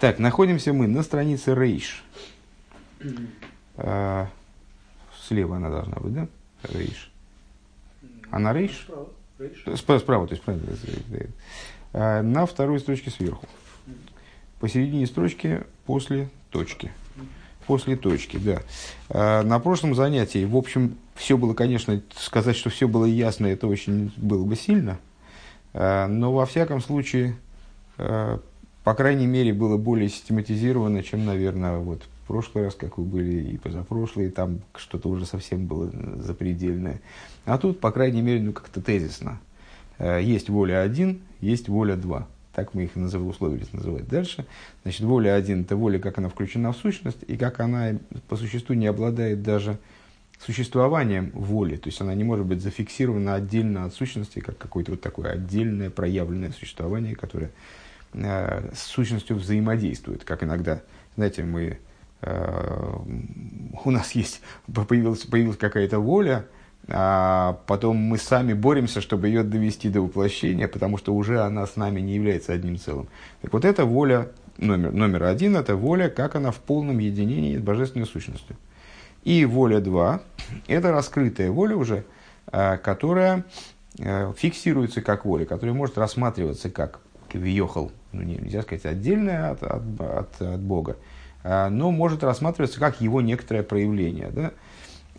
Так, находимся мы на странице Рейш. А, слева она должна быть, да? Рейш. Она Рейш? Справа, справа то есть правильно. А, на второй строчке сверху. Посередине строчки после точки. После точки, да. А, на прошлом занятии, в общем, все было, конечно, сказать, что все было ясно, это очень было бы сильно. Но во всяком случае, по крайней мере, было более систематизировано, чем, наверное, вот в прошлый раз, как вы были, и позапрошлый, там что-то уже совсем было запредельное. А тут, по крайней мере, ну как-то тезисно. Есть воля один, есть воля два так мы их называли, условились называть дальше. Значит, воля один – это воля, как она включена в сущность, и как она по существу не обладает даже существованием воли, то есть она не может быть зафиксирована отдельно от сущности, как какое-то вот такое отдельное проявленное существование, которое э, с сущностью взаимодействует, как иногда, знаете, мы, э, у нас есть, появилась, появилась какая-то воля, а потом мы сами боремся, чтобы ее довести до воплощения, потому что уже она с нами не является одним целым. Так вот, эта воля номер, номер один, это воля, как она в полном единении с божественной сущностью. И воля два, это раскрытая воля уже, а, которая фиксируется как воля, которая может рассматриваться как въехал, ну нельзя сказать отдельная от, от, от, от Бога, а, но может рассматриваться как его некоторое проявление. Да?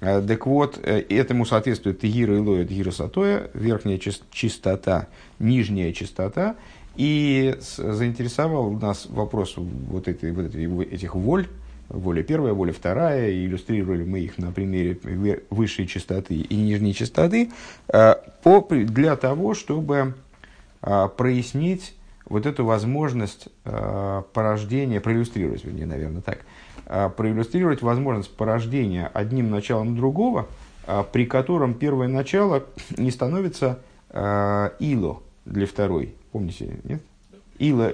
Э, так вот, э, этому соответствует Тегира и Лоя, Тегира Сатоя, верхняя чистота, нижняя чистота. И заинтересовал нас вопрос вот, этой, вот этих воль, воля первая, воля вторая, и иллюстрировали мы их на примере высшей частоты и нижней частоты, э, для того, чтобы прояснить вот эту возможность порождения, проиллюстрировать, вернее, наверное, так, а, проиллюстрировать возможность порождения одним началом другого, а, при котором первое начало не становится ило для второй. Помните, нет? Ило,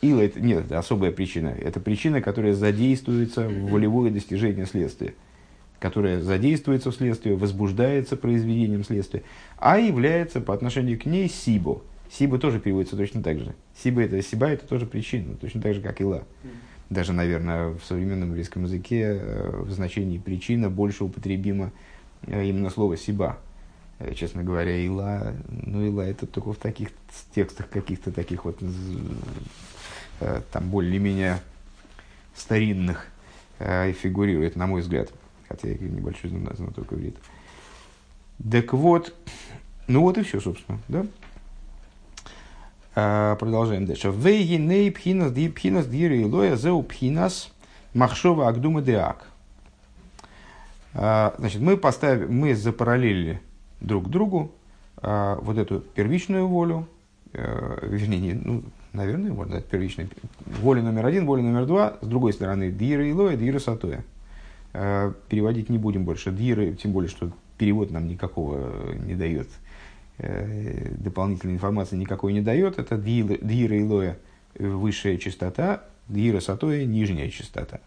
ило это, нет, это особая причина. Это причина, которая задействуется в волевое достижение следствия которая задействуется в следствии, возбуждается произведением следствия, а является по отношению к ней сибо. Сибо тоже переводится точно так же. Сиба это, сиба это тоже причина, точно так же, как ила даже, наверное, в современном еврейском языке э, в значении причина больше употребимо э, именно слово «сиба». Э, честно говоря, «ила», ну, «ила» это только в таких текстах каких-то таких вот, там, более-менее старинных фигурирует, на мой взгляд. Хотя я небольшой знаток иврита. Так вот, ну вот и все, собственно, да? А, продолжаем дальше. Вейгиней пхинас ди пхинас дири лоя зеу пхинас махшова агдума деак. А, значит, мы поставили, мы запараллелили друг к другу а, вот эту первичную волю, вернее, ну, наверное, можно сказать, первичную, воля номер один, воля номер два, с другой стороны, дира и лоя, дира сатоя. Переводить не будем больше диры, тем более, что перевод нам никакого не дает дополнительной информации никакой не дает. Это дира и лоя высшая частота, дира сатоя нижняя частота.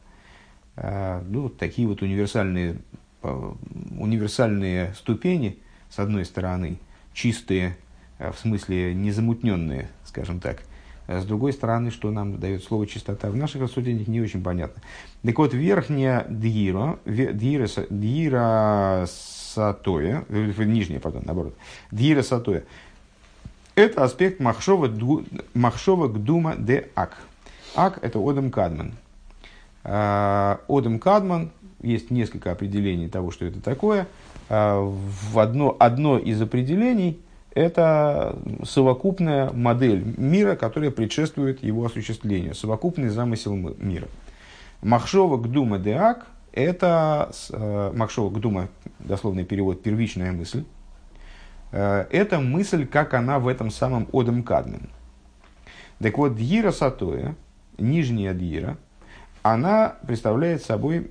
А, ну, такие вот универсальные, универсальные ступени, с одной стороны, чистые, а, в смысле незамутненные, скажем так. С другой стороны, что нам дает слово чистота, в наших рассуждениях не очень понятно. Так вот, верхняя дира, дира, дира сатоя, нижняя, пардон, наоборот, дира сатоя, это аспект махшова, махшова гдума де ак. Ак – это Одам Кадман. А, Одам Кадман, есть несколько определений того, что это такое. А, в одно, одно из определений – это совокупная модель мира, которая предшествует его осуществлению, совокупный замысел мира. Махшова гдума де ак – это э, Макшова Гдума, дословный перевод, первичная мысль. Э, это мысль, как она в этом самом Одам Кадмен. Так вот, Дьира Сатоя, нижняя Дьира, она представляет собой,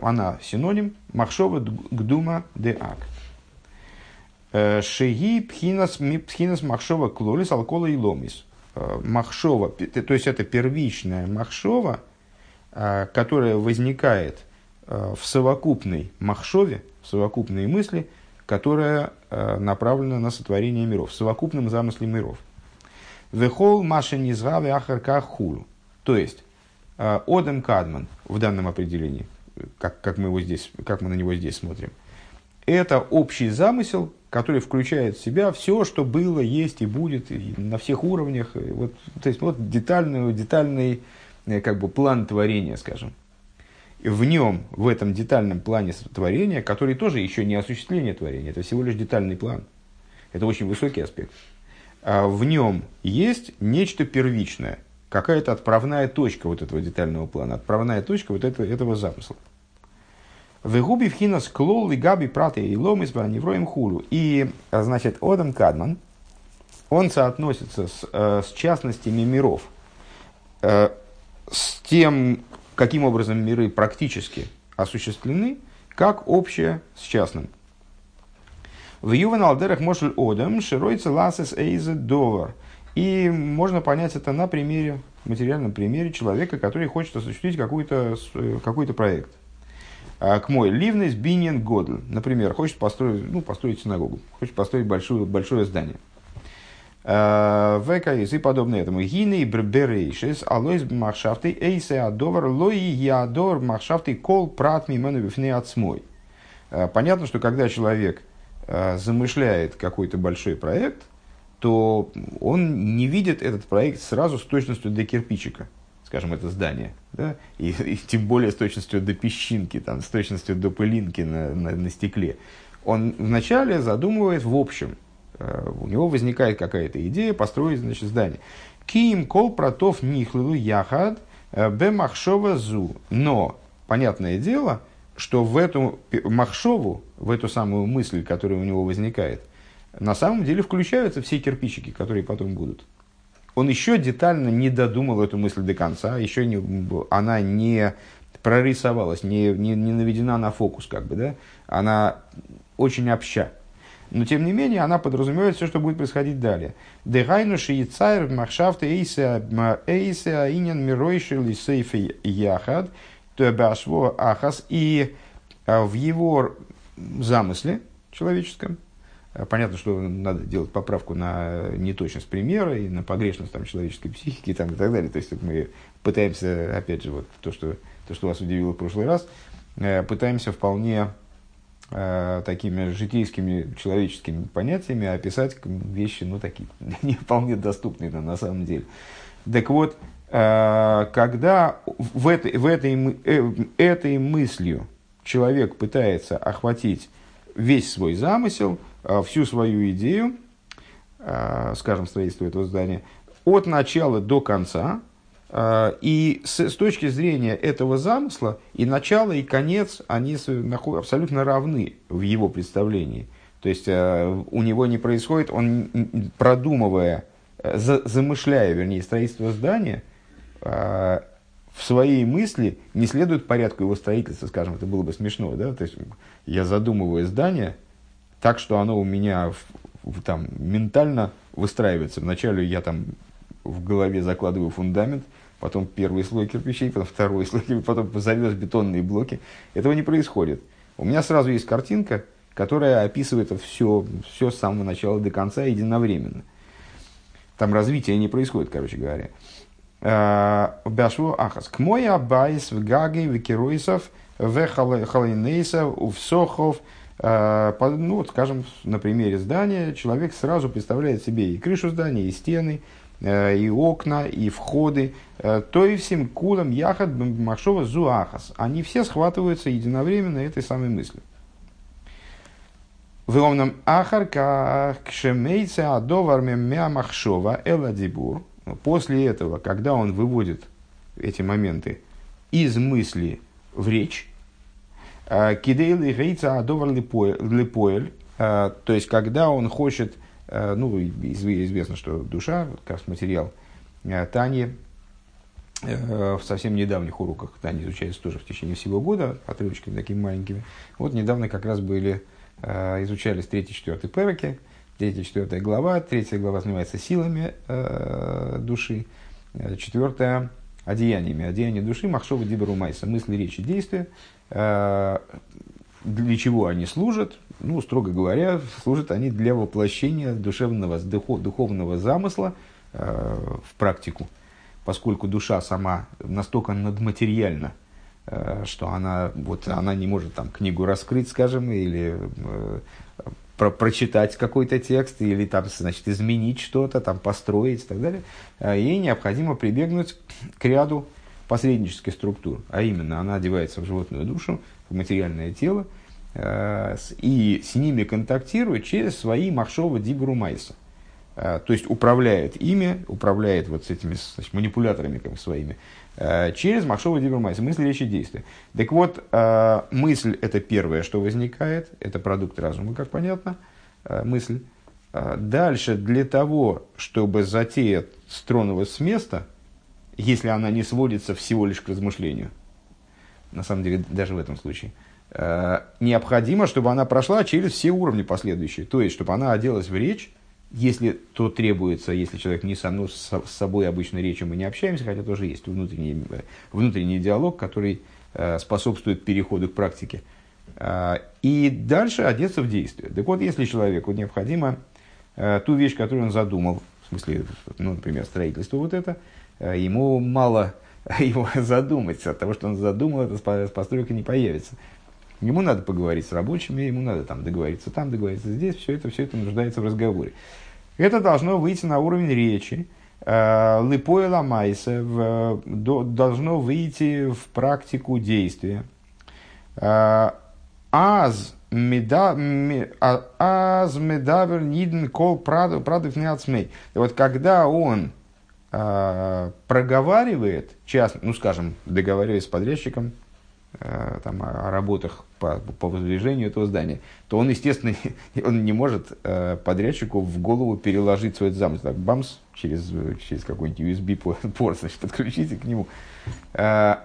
она синоним Махшова Гдума де Э, Шеги пхинас, пхинас Махшова Клолис Алкола и Ломис. Э, махшова, то есть это первичная Махшова, которая возникает – Э, в совокупной махшове, в совокупной мысли, которая э, направлена на сотворение миров, в совокупном замысле миров. Вехол маша низгавы ахарка хулу. То есть, э, Одем Кадман в данном определении, как, как, мы его здесь, как мы на него здесь смотрим, это общий замысел, который включает в себя все, что было, есть и будет и на всех уровнях. Вот, то есть вот детальный, детальный э, как бы, план творения, скажем. В нем, в этом детальном плане творения, который тоже еще не осуществление творения, это всего лишь детальный план. Это очень высокий аспект. А в нем есть нечто первичное, какая-то отправная точка вот этого детального плана, отправная точка вот этого, этого замысла. Вегуби вхинас клол и габи праты и лом из невроем хулу. И, значит, Одам Кадман, он соотносится с, э, с частностями миров, э, с тем, каким образом миры практически осуществлены, как общее с частным. В Ювен Алдерах Мошель Одам широйца ласес эйзе довар. И можно понять это на примере, материальном примере человека, который хочет осуществить какой-то э, какой проект. А, к мой ливнес бинен годль. Например, хочет построить, ну, построить синагогу, хочет построить большое, большое здание. А, ВКС и подобное этому. Гины и берейшис, алойс махшафты, эйсе адовар, лои ядор махшафты, кол прат мимену бифне отсмой. А, понятно, что когда человек замышляет какой-то большой проект, то он не видит этот проект сразу с точностью до кирпичика скажем, это здание, да, и, и тем более с точностью до песчинки, там, с точностью до пылинки на, на, на стекле, он вначале задумывает в общем. Э, у него возникает какая-то идея построить значит, здание. Ким кол протов нихлылу яхад э, бе махшова зу. Но, понятное дело, что в эту махшову, в эту самую мысль, которая у него возникает, на самом деле включаются все кирпичики, которые потом будут он еще детально не додумал эту мысль до конца, еще не, она не прорисовалась, не, не, не наведена на фокус, как бы, да? она очень обща. Но, тем не менее, она подразумевает все, что будет происходить далее. Дегайну шиицайр махшафта эйса эйса инин миройши лисейфи яхад башво ахас. И а, в его замысле человеческом, понятно, что надо делать поправку на неточность примера и на погрешность там, человеческой психики там, и так далее. То есть мы пытаемся, опять же, вот то, что, то, что вас удивило в прошлый раз, э, пытаемся вполне э, такими житейскими человеческими понятиями описать вещи, ну, такие, не вполне доступные на, на самом деле. Так вот, когда в этой, в этой, этой мыслью человек пытается охватить весь свой замысел – Э, всю свою идею, э, скажем, строительства этого здания, от начала до конца, э, и с, с точки зрения этого замысла и начало, и конец, они абсолютно равны в его представлении. То есть у него не происходит, он продумывая, замышляя, вернее, строительство здания, в своей мысли не следует порядку его строительства, скажем, это было бы смешно, да, то есть я задумываю здание, так, что оно у меня в, в, там, ментально выстраивается. Вначале я там в голове закладываю фундамент, потом первый слой кирпичей, потом второй слой, потом завез бетонные блоки. Этого не происходит. У меня сразу есть картинка, которая описывает все, все с самого начала до конца единовременно. Там развития не происходит, короче говоря. А, Бяшло ахас. К мой абайс в гаге в керуисов в халайнейсов в сохов ну, вот, скажем, на примере здания человек сразу представляет себе и крышу здания, и стены, э, и окна, и входы. Э, то и всем кулам яхат махшова зуахас. Они все схватываются единовременно этой самой мыслью. В ровном ахарка кшемейца адоварме мя махшова эладибур. После этого, когда он выводит эти моменты из мысли в речь, Э, Кидейлы гейца адовар липоэль, э, то есть когда он хочет, э, ну, известно, что душа, как материал Тани, в совсем недавних уроках Тани изучается тоже в течение всего года, отрывочками такими маленькими. Вот недавно как раз были, изучались 3-4 переки, 3-4 глава, третья глава занимается силами души, четвертая одеяниями, одеяния души, махшова диберу майса, мысли, речи, действия, Э, для чего они служат? Ну, строго говоря, служат они для воплощения душевного, духовного замысла э, в практику. поскольку душа сама настолько надматериальна, что она, вот, она не может там книгу раскрыть, скажем, или про прочитать какой-то текст, или там, значит, изменить что-то, там, построить и так далее, ей необходимо прибегнуть к ряду посреднических структур, а именно она одевается в животную душу, в материальное тело, э, и с ними контактирует через свои махшова дибру майса. Э, то есть управляет ими, управляет вот с этими значит, манипуляторами как своими, через махшова дибру майса, мысли, речи, действия. Так вот, мысль это первое, что возникает, это продукт разума, как понятно, мысль. Дальше, для того, чтобы затея стронулась с места – если она не сводится всего лишь к размышлению, на самом деле даже в этом случае, э, необходимо, чтобы она прошла через все уровни последующие. То есть, чтобы она оделась в речь, если то требуется, если человек не со мной, с собой обычной речью мы не общаемся, хотя тоже есть внутренний, внутренний диалог, который э, способствует переходу к практике. Э, и дальше одеться в действие. Так вот, если человеку необходимо ту вещь, которую он задумал, в смысле, ну, например, строительство вот это, Э, ему мало его задумать. От того, что он задумал, эта постройка не появится. Ему надо поговорить с рабочими, ему надо там договориться там, договориться здесь. Все это, все это нуждается в разговоре. Это должно выйти на уровень речи. Э, Липоя ламайса должно выйти в практику действия. Э, аз а, аз медавер ниден кол прадов не Вот когда он э, проговаривает, частно, ну, скажем, договариваясь с подрядчиком там, о, работах по, по воздвижению этого здания, то он, естественно, он не может э, подрядчику в голову переложить свой замысел. Так, бамс, через, через какой-нибудь USB-порт, значит, подключите к нему. Э,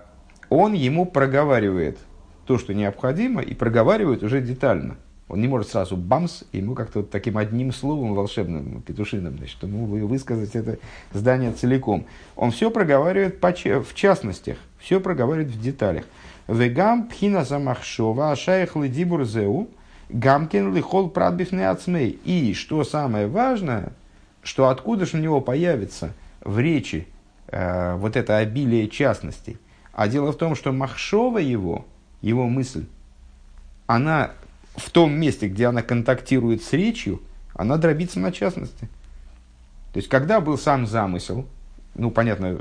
он ему проговаривает то, что необходимо, и проговаривает уже детально – он не может сразу бамс, ему как-то вот таким одним словом волшебным, петушиным, значит, ему высказать это здание целиком. Он все проговаривает в частностях, все проговаривает в деталях. Вегам пхина замахшова ашаях лидибур зеу гамкин лихол прадбифне ацмей. И, что самое важное, что откуда же у него появится в речи э, вот это обилие частностей. А дело в том, что махшова его, его мысль, она в том месте, где она контактирует с речью, она дробится на частности. То есть, когда был сам замысел, ну, понятно,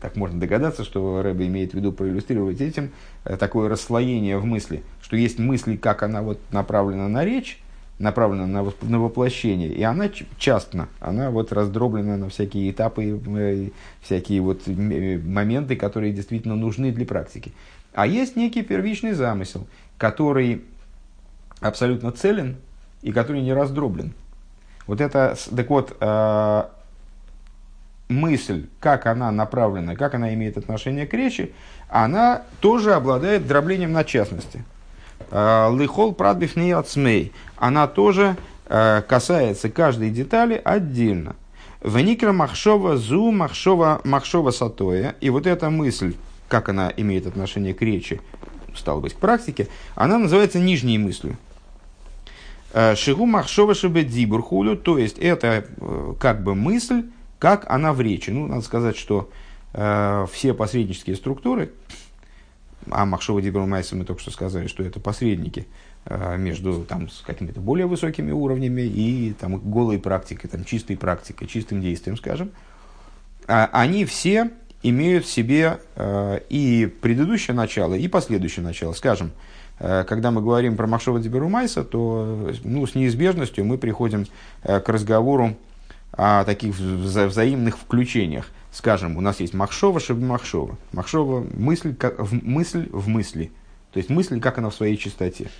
так можно догадаться, что Рэбе имеет в виду проиллюстрировать этим э, такое расслоение в мысли, что есть мысли, как она вот направлена на речь, направлена на, на воплощение, и она частно, она вот раздроблена на всякие этапы, э, всякие вот моменты, которые действительно нужны для практики. А есть некий первичный замысел, который абсолютно целен и который не раздроблен. Вот это, так вот, э, мысль, как она направлена, как она имеет отношение к речи, она тоже обладает дроблением на частности. Э, Лихол прадбиф не ацмей. Она тоже э, касается каждой детали отдельно. Веникра махшова зу махшова махшова сатоя. И вот эта мысль, как она имеет отношение к речи, стало быть, к практике, она называется нижней мыслью. Э, Шигу махшова шибе дибурхулю, то есть это как бы мысль, как она в речи. Ну, надо сказать, что э, все посреднические структуры, а Махшова Дибру мы только что сказали, что это посредники э, между там, с какими-то более высокими уровнями и там, голой практикой, там, чистой практикой, чистым действием, скажем, а, они все имеют в себе э, и предыдущее начало, и последующее начало. Скажем, Э, когда мы говорим про Махшова Деберумайса, то ну, с неизбежностью мы приходим э, к разговору о таких вза взаимных включениях. Скажем, у нас есть Махшова, Шеби Махшова. Махшова – мысль, как, в, мысль в мысли. То есть мысль, как она в своей чистоте.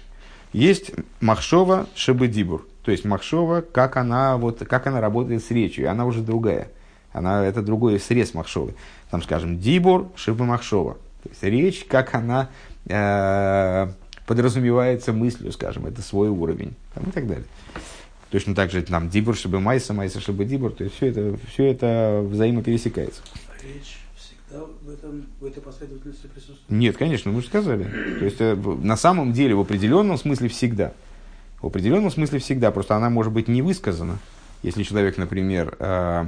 Есть Махшова Шеби Дибур. То есть Махшова, как она, вот, как она работает с речью. Она уже другая. Она, это другой срез Махшовы. Там, скажем, Дибур Шеби Махшова. То есть речь, как она э, подразумевается мыслью, скажем, это свой уровень там, и так далее. Точно так же там дибур, чтобы майса, майса, чтобы дибур, то есть все это, все это взаимопересекается. Речь всегда в, этом, в этой последовательности присутствует? Нет, конечно, мы же сказали. То есть э, на самом деле в определенном смысле всегда. В определенном смысле всегда, просто она может быть не высказана. Если человек, например, э,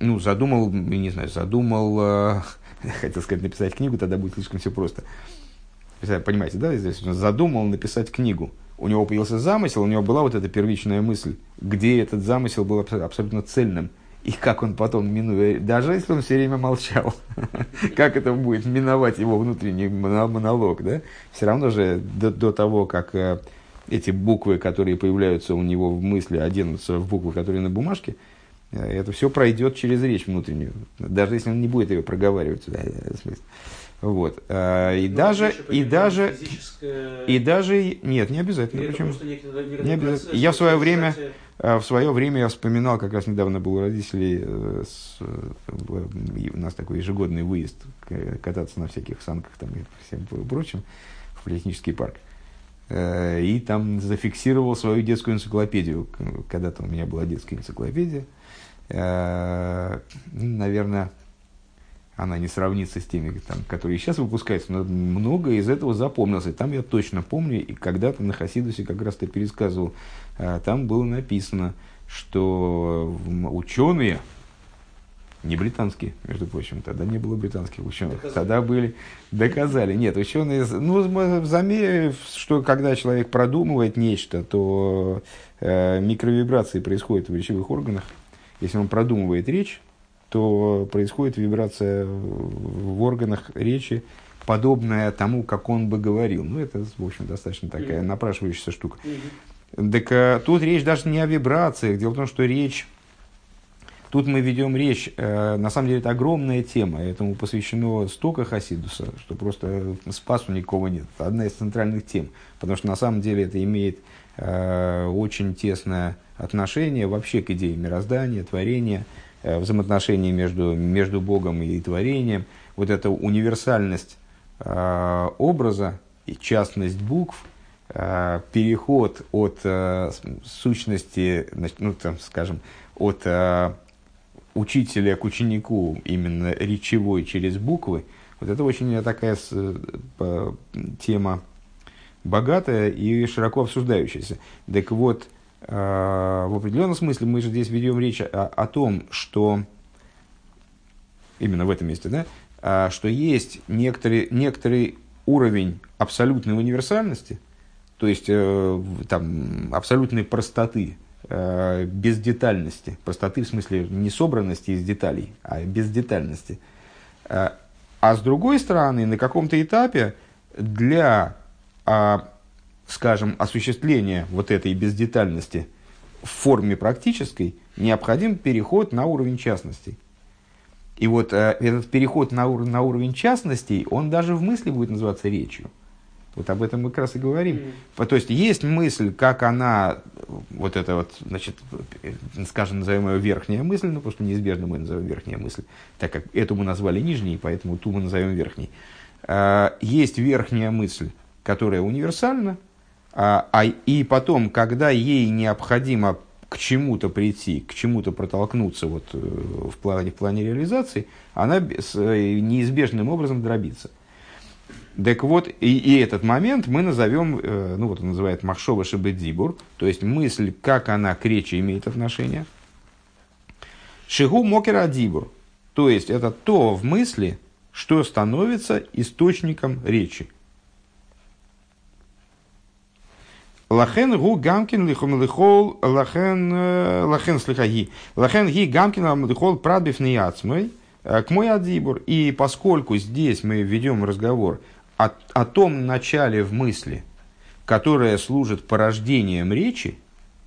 ну, задумал, не знаю, задумал, э, хотел сказать, написать книгу, тогда будет слишком все просто. Понимаете, да, здесь задумал написать книгу. У него появился замысел, у него была вот эта первичная мысль, где этот замысел был абсолютно цельным. И как он потом минует, даже если он все время молчал, как это будет миновать его внутренний монолог, да? Все равно же до, до того, как э, эти буквы, которые появляются у него в мысли, оденутся в буквы, которые на бумажке, э, это все пройдет через речь внутреннюю, даже если он не будет ее проговаривать. Вот. А, и, ну, даже, и, даже, и даже, нет, не обязательно. Почему? Не, не обязательно. Я в свое время, а, в свое время я вспоминал, как раз недавно был у родителей, э, с, э, у нас такой ежегодный выезд, кататься на всяких санках там и всем прочим, в политехнический парк. Э, и там зафиксировал свою детскую энциклопедию. Когда-то у меня была детская энциклопедия. Наверное, она не сравнится с теми, там, которые сейчас выпускаются, но много из этого запомнилось. И там я точно помню, и когда-то на Хасидусе как раз ты пересказывал, а, там было написано, что ученые, не британские, между прочим, тогда не было британских ученых, доказали. тогда были, доказали. Нет, ученые, ну, замерив, что когда человек продумывает нечто, то э, микровибрации происходят в речевых органах. Если он продумывает речь, то происходит вибрация в органах речи, подобная тому, как он бы говорил. Ну, это, в общем, достаточно такая напрашивающаяся штука. Так а, тут речь даже не о вибрациях. Дело в том, что речь... Тут мы ведем речь, э, на самом деле это огромная тема, этому посвящено столько Хасидуса, что просто спасу никого нет. Это одна из центральных тем, потому что на самом деле это имеет э, очень тесное отношение вообще к идее мироздания, творения, Э, взаимоотношений между, между Богом и творением, вот эта универсальность э, образа и частность букв, э, переход от э, сущности, ну, там, скажем, от э, учителя к ученику, именно речевой через буквы, вот это очень такая э, тема богатая и широко обсуждающаяся. Так вот, Э, в определенном смысле мы же здесь ведем речь о, о том, что именно в этом месте, да, а, что есть некоторый, некоторый уровень абсолютной универсальности, то есть э, там, абсолютной простоты, э, бездетальности, простоты в смысле не собранности из деталей, а бездетальности. А с другой стороны, на каком-то этапе для а, скажем, осуществления вот этой бездетальности в форме практической, необходим переход на уровень частностей. И вот э, этот переход на, ур- на уровень частностей, он даже в мысли будет называться речью. Вот об этом мы как раз и говорим. Mm. То есть есть мысль, как она, вот это вот, значит, скажем, назовем ее верхняя мысль, ну, что неизбежно мы назовем верхняя мысль, так как эту мы назвали нижней, поэтому ту мы назовем верхней. Э, есть верхняя мысль, которая универсальна, а, а, и потом, когда ей необходимо к чему-то прийти, к чему-то протолкнуться вот, э, в, плане, в плане реализации, она с, э, неизбежным образом дробится. Так вот, и, и этот момент мы назовем, э, ну вот он называет Махшова Шебедзибур, то есть мысль, как она к речи имеет отношение. Шигу Мокера Дибур, то есть это то в мысли, что становится источником речи. Лахен гу гамкин лихом лихол лахен э, лахен слихаги. Лахен ги гамкин лихол прадбив неяцмой э, к мой адибур. И поскольку здесь мы ведем разговор о, о том начале в мысли, которое служит порождением речи,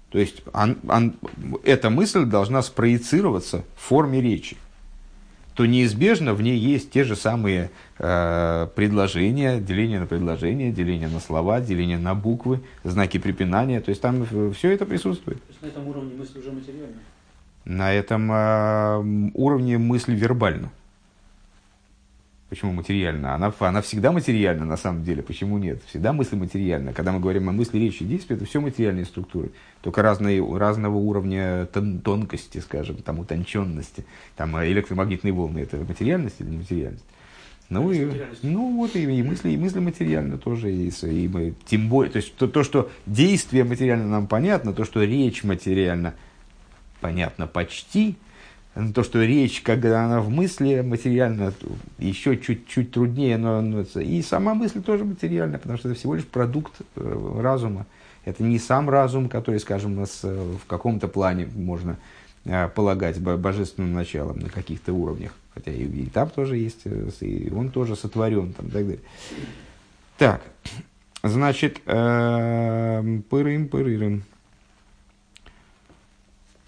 то есть он, он, эта мысль должна спроецироваться в форме речи то неизбежно в ней есть те же самые э, предложения, деление на предложения, деление на слова, деление на буквы, знаки препинания. То есть там все это присутствует. То есть на этом уровне мысли уже материально? На этом э, уровне мысли вербально. Почему материально? Она, она всегда материальна на самом деле. Почему нет? Всегда мысль материальна. Когда мы говорим о мысли, речи, действия, это все материальные структуры. Только разные, разного уровня тон, тонкости, скажем, там, утонченности. Там э, электромагнитные волны – это материальность или нематериальность? Ну, и, ну вот и, и мысли, и мысли материально тоже. И, и мы, тем более, то есть то, то, что действие материально нам понятно, то, что речь материально понятно почти – то, что речь, когда она в мысли материально, еще чуть-чуть труднее, но, и сама мысль тоже материальная, потому что это всего лишь продукт э, разума. Это не сам разум, который, скажем, нас в каком-то плане можно э, полагать божественным началом на каких-то уровнях. Хотя и, и там тоже есть, э, и он тоже сотворен. Там, так, далее. так, значит, пырым, пырым.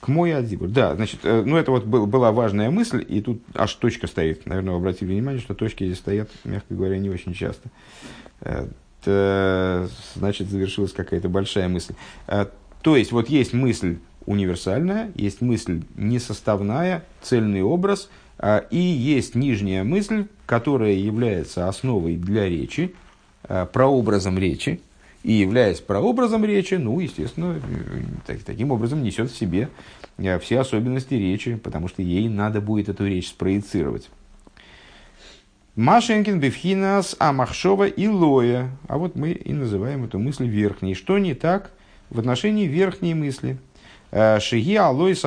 К мой адзибур. Да, значит, э, ну это вот был, была важная мысль, и тут аж точка стоит. Наверное, вы обратили внимание, что точки здесь стоят, мягко говоря, не очень часто. Это, значит, завершилась какая-то большая мысль. Э, то есть, вот есть мысль универсальная, есть мысль несоставная, цельный образ, э, и есть нижняя мысль, которая является основой для речи, прообразом речи, и являясь прообразом речи, ну, естественно, так, таким образом несет в себе э, все особенности речи, потому что ей надо будет эту речь спроецировать. Машенкин, Бифхинас, Амахшова и Лоя. А вот мы и называем эту мысль верхней. Что не так в отношении верхней мысли? Э, Шиги Алоис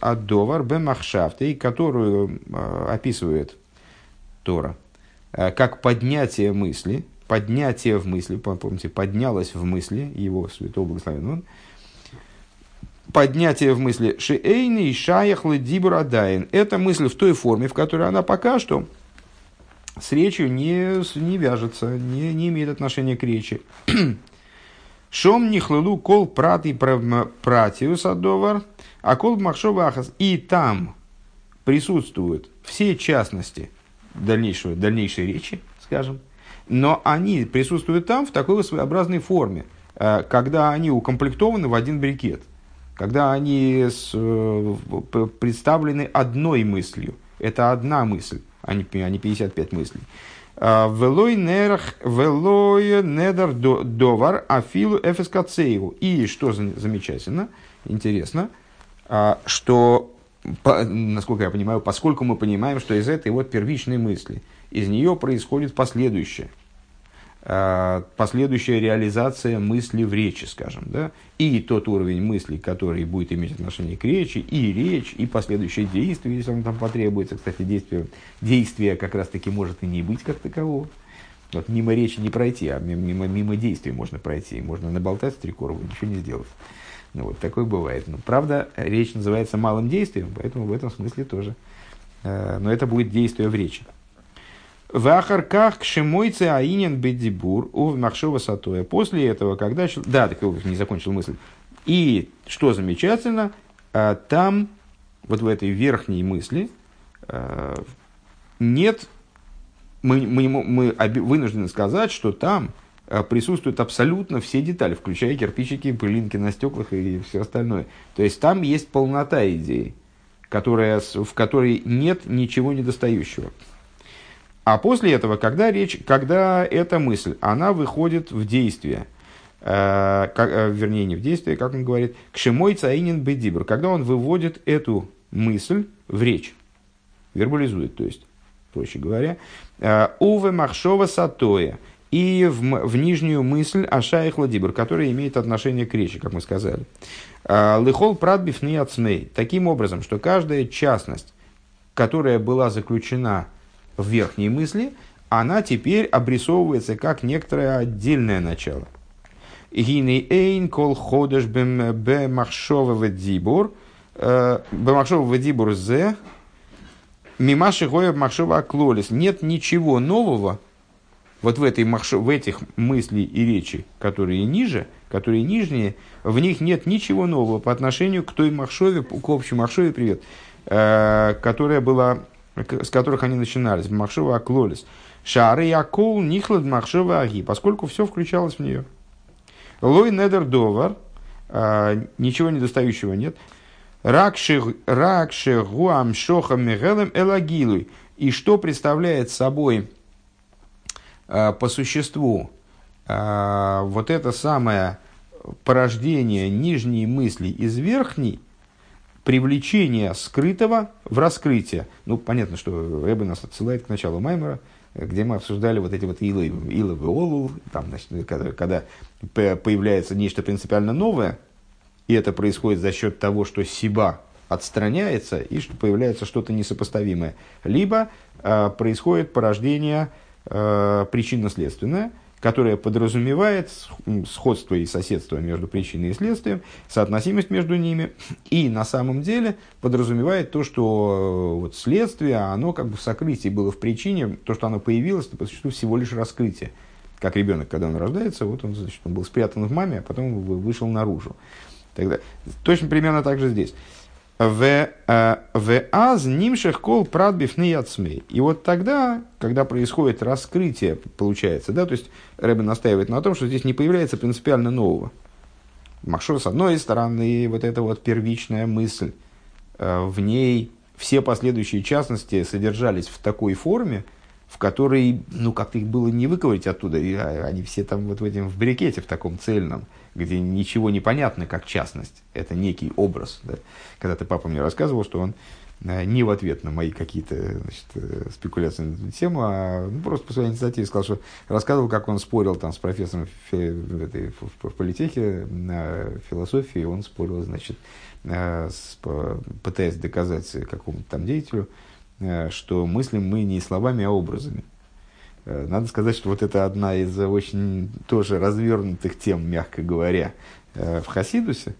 Адовар Бемахшафты, которую э, описывает Тора, как поднятие мысли – поднятие в мысли, помните, поднялось в мысли, его святого благословен он, поднятие в мысли шиэйни шаяхлы дибурадайн. Это мысль в той форме, в которой она пока что с речью не, не вяжется, не, не имеет отношения к речи. Шом нихлылу кол прат и пратиус адовар, а кол махшова ахас. И там присутствуют все частности дальнейшего, дальнейшей речи, скажем, но они присутствуют там в такой своеобразной форме, э, когда они укомплектованы в один брикет, когда они э, представлены одной мыслью. Это одна мысль, а не 55 мыслей. Э, велой недер довар афилу эфескацееву. И что замечательно, интересно, что, насколько я понимаю, поскольку мы понимаем, что из этой вот первичной мысли – из нее происходит последующее. А, последующая реализация мысли в речи, скажем. Да? И тот уровень мысли, который будет иметь отношение к речи, и речь, и последующее действие, если он там потребуется. Кстати, действие, действие как раз-таки может и не быть как такового. Вот мимо речи не пройти, а мимо, мимо действий можно пройти. Можно наболтать с трикорову, ничего не сделать. Ну, вот такое бывает. Но, правда, речь называется малым действием, поэтому в этом смысле тоже. Э, но это будет действие в речи. В Ахарках кшемойце аинен бедибур у махшова сатоя. После этого, когда... Да, так не закончил мысль. И, что замечательно, а, там, вот в этой верхней мысли, а, нет... Мы, мы, мы вынуждены сказать, что там а, присутствуют абсолютно все детали, включая кирпичики, пылинки на стеклах и все остальное. То есть там есть полнота идеи, которая, в которой нет ничего недостающего. А после этого, когда речь, когда эта мысль, она выходит в действие, э, как, э, вернее, не в действие, как он говорит, к шимой цаинин бедибр, когда он выводит эту мысль в речь, вербализует, то есть, проще говоря, э, уве махшова сатоя, и в, в нижнюю мысль Ашаих Ладибр, которая имеет отношение к речи, как мы сказали. Э, Лыхол прадбиф ацмей. Таким образом, что каждая частность, которая была заключена в верхней мысли, она теперь обрисовывается как некоторое отдельное начало. Гиней эйн кол ходеш бе махшова дибур, э, бе махшова дибур зе, мимаши гоя махшова аклолис. Нет ничего нового вот в, этой махшо, в этих мыслей и речи, которые ниже, которые нижние, в них нет ничего нового по отношению к той махшове, к общей махшове, привет, э, которая была с которых они начинались, Махшова Аклолис. Шары Якол Нихлад Махшова Аги, поскольку все включалось в нее. Лой Недер Довар, а, ничего недостающего нет. Ракше Гуам Шоха Мегелем Элагилуй. И что представляет собой а, по существу а, вот это самое порождение нижней мысли из верхней, привлечение скрытого в раскрытие. Ну, понятно, что Рэбе нас отсылает к началу Маймера, где мы обсуждали вот эти вот илы, илы и олул, там, значит, когда, когда появляется нечто принципиально новое, и это происходит за счет того, что Сиба отстраняется и что появляется что-то несопоставимое. Либо э, происходит порождение э, причинно-следственное, которое подразумевает сходство и соседство между причиной и следствием, соотносимость между ними, и на самом деле подразумевает то, что э, вот следствие, оно как бы в сокрытии было в причине, то, что оно появилось, это по существу всего лишь раскрытие. Как ребенок, когда он рождается, вот он, значит, он был спрятан в маме, а потом вышел наружу. Тогда, точно примерно так же здесь. В э, аз нимших кол прадбифны яцмей. И вот тогда, когда происходит раскрытие, получается, да, то есть Рэбе настаивает на том, что здесь не появляется принципиально нового. Махшо, с одной стороны, вот эта вот первичная мысль, э, в ней все последующие частности содержались в такой форме, в которой, ну, как-то их было не выковырить оттуда, и а, они все там вот в этом, в брикете, в таком цельном, где ничего не понятно, как частность, это некий образ. Да? Когда-то папа мне рассказывал, что он э, не в ответ на мои какие-то значит, э, спекуляции на эту тему, а ну, просто по своей инициативе сказал, что рассказывал, как он спорил там с профессором в, этой, в, в политехе на философии, он спорил, значит, э, с, пытаясь доказать какому-то там деятелю, что мыслим мы не словами, а образами. Э, надо сказать, что вот это одна из очень тоже развернутых тем, мягко говоря, э, в Хасидусе.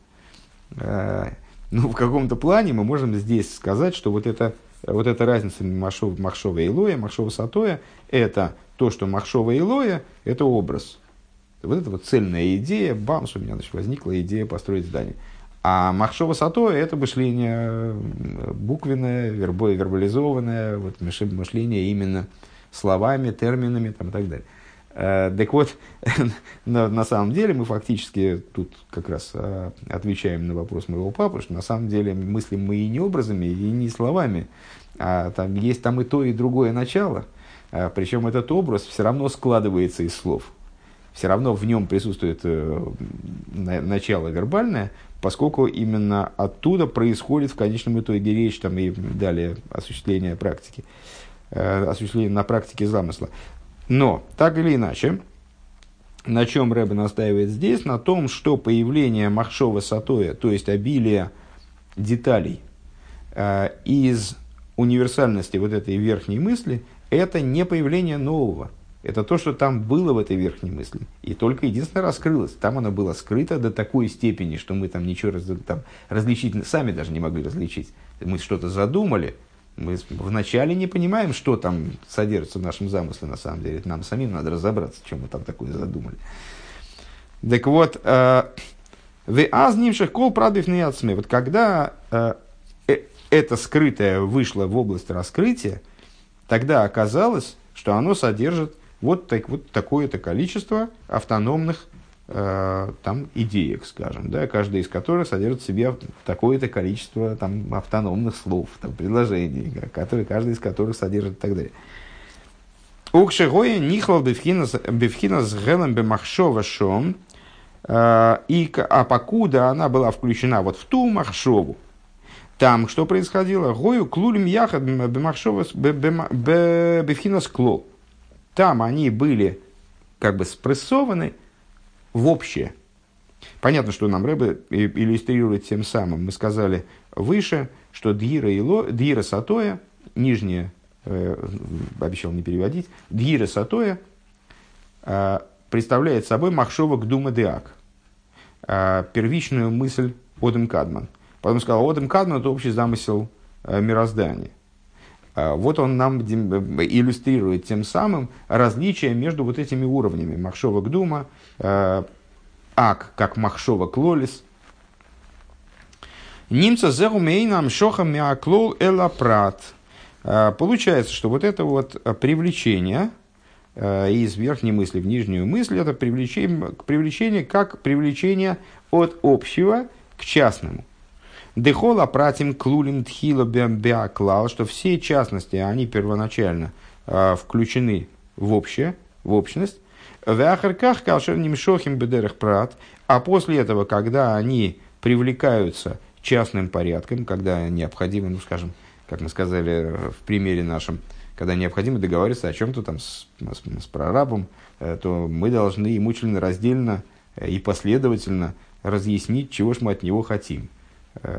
Ну, в каком-то плане мы можем здесь сказать, что вот, это, вот эта разница Махшова, Махшова и Илоя, Махшова Сатоя, это то, что Махшова и Илоя – это образ. Вот это вот цельная идея, бамс, у меня значит, возникла идея построить здание – а Махшова Сато – это мышление буквенное, вербое, вербализованное, вот мышление именно словами, терминами там, и так далее. Э, так вот, на, самом деле мы фактически тут как раз а, отвечаем на вопрос моего папы, что на самом деле мыслим мы и не образами, и не словами, а там есть там и то, и другое начало. А, причем этот образ все равно складывается из слов. Все равно в нем присутствует э, начало вербальное, поскольку именно оттуда происходит в конечном итоге речь там, и далее осуществление практики, э, осуществление на практике замысла. Но, так или иначе, на чем Рэбе настаивает здесь? На том, что появление Махшова Сатоя, то есть обилие деталей э, из универсальности вот этой верхней мысли, это не появление нового – это то, что там было в этой верхней мысли. И только единственное раскрылось. Там оно было скрыто до такой степени, что мы там ничего раз, там, различить сами даже не могли различить. Мы что-то задумали, мы вначале не понимаем, что там содержится в нашем замысле на самом деле. Нам самим надо разобраться, чем мы там такое задумали. Так вот, э, в азнимших кол прадыв не Вот когда э, э, это скрытое вышло в область раскрытия, тогда оказалось, что оно содержит вот, так, вот такое-то количество автономных э, там, идеек, скажем, да, каждая из которых содержит в себе такое-то количество там, автономных слов, там, предложений, которые, каждый из которых содержит и так далее. Укшегоя нихвал бифхинас гелем бемахшова шом, э, и, а покуда она была включена вот в ту махшову, там что происходило? Гою клулим яхад бемахшова бифхинас клол там они были как бы спрессованы в общее. Понятно, что нам Рэбе иллюстрирует тем самым. Мы сказали выше, что Дьира, и Ло, Дьира Сатоя, нижняя, э, обещал не переводить, Дьира Сатоя э, представляет собой Махшова Гдума Деак, э, первичную мысль Одем Кадман. Потом сказал, Одем Кадман – это общий замысел э, мироздания. А, вот он нам иллюстрирует тем самым различие между вот этими уровнями. Махшова Гдума, э, Ак, как Махшова Клолис. Немца зерумейнам шохам миаклол элапрат. А, получается, что вот это вот привлечение э, из верхней мысли в нижнюю мысль, это привлечение, привлечение как привлечение от общего к частному. Дехола пратим клулим тхила беаклал, что все частности, они первоначально э, включены в общее, в общность. В ахарках калшер нимшохим бедерах прат, а после этого, когда они привлекаются частным порядком, когда необходимо, ну скажем, как мы сказали в примере нашем, когда необходимо договариваться о чем-то там с, с, с прорабом, э, то мы должны ему раздельно и последовательно разъяснить, чего ж мы от него хотим Э,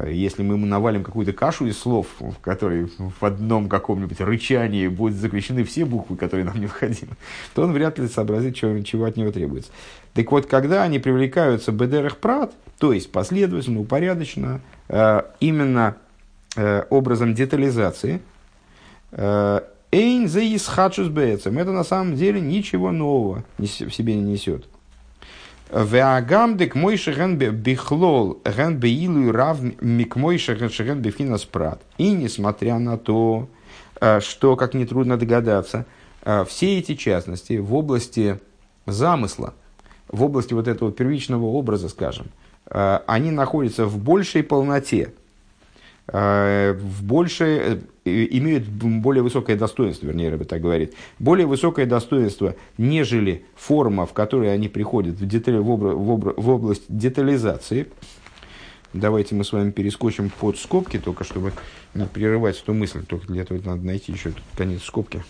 если мы навалим какую-то кашу из слов, в которой в одном каком-нибудь рычании будут заключены все буквы, которые нам необходимы, то он вряд ли сообразит, чего, чего от него требуется. Так вот, когда они привлекаются бедерах прат, то есть последовательно, упорядоченно, э, именно э, образом детализации, Эйн за исхачус это на самом деле ничего нового в себе не несет. Веагамдек мой шеген бихлол ген беилу рав мик мой шеген бифинас прат. И несмотря на то, э, что, как нетрудно догадаться, э, все эти частности в области замысла, в области вот этого первичного образа, скажем, э, они находятся в большей полноте, в большей, имеют более высокое достоинство, вернее, Рэбе так говорит, более высокое достоинство, нежели форма, в которой они приходят в, деталь, в, обра, в, обра, в область детализации. Давайте мы с вами перескочим под скобки, только чтобы не прерывать эту мысль. Только для этого надо найти еще тут конец скобки.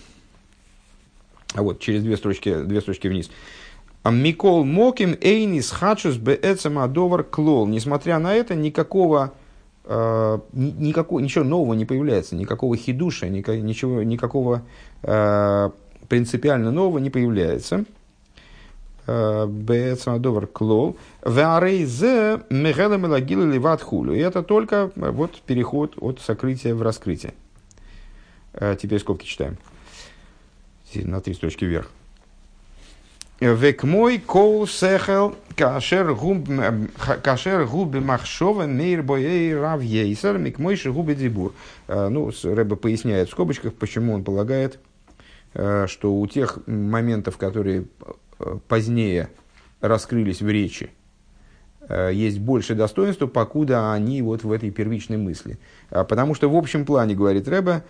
А вот, через две строчки, две строчки вниз. Микол Моким Эйнис Хачус Беэцамадовар Клол. Несмотря на это, никакого э, никакого, ничего нового не появляется, никакого хидуша, ничего, никакого э, принципиально нового не появляется. Э, Бецмадовар клол. Веарейзе мегелем лагил ливат хулю. И это только вот переход от сокрытия в раскрытие. Теперь скобки читаем. На три строчки вверх. Век мой кол сехел кашер губ кашер губы махшова мейр боей рав ейсер мик мой губы дебур. Ну, Рэба поясняет в скобочках, почему он полагает, э, что у тех моментов, которые э, позднее раскрылись в речи, э, есть больше достоинства, покуда они вот в этой первичной мысли. А потому что в общем плане, говорит Рэба,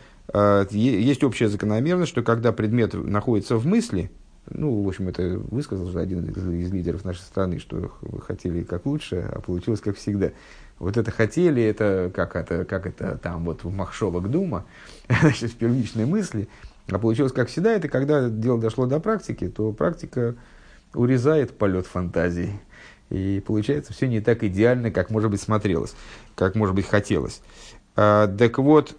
есть общая закономерность, что когда предмет находится в мысли – ну, в общем, это высказал же один из, лидеров нашей страны, что вы хотели как лучше, а получилось как всегда. Вот это хотели, это как это, как это там вот в Махшовок Дума, значит, в первичной мысли, а получилось как всегда, это когда дело дошло до практики, то практика урезает полет фантазии. И получается все не так идеально, как, может быть, смотрелось, как, может быть, хотелось. А, так вот,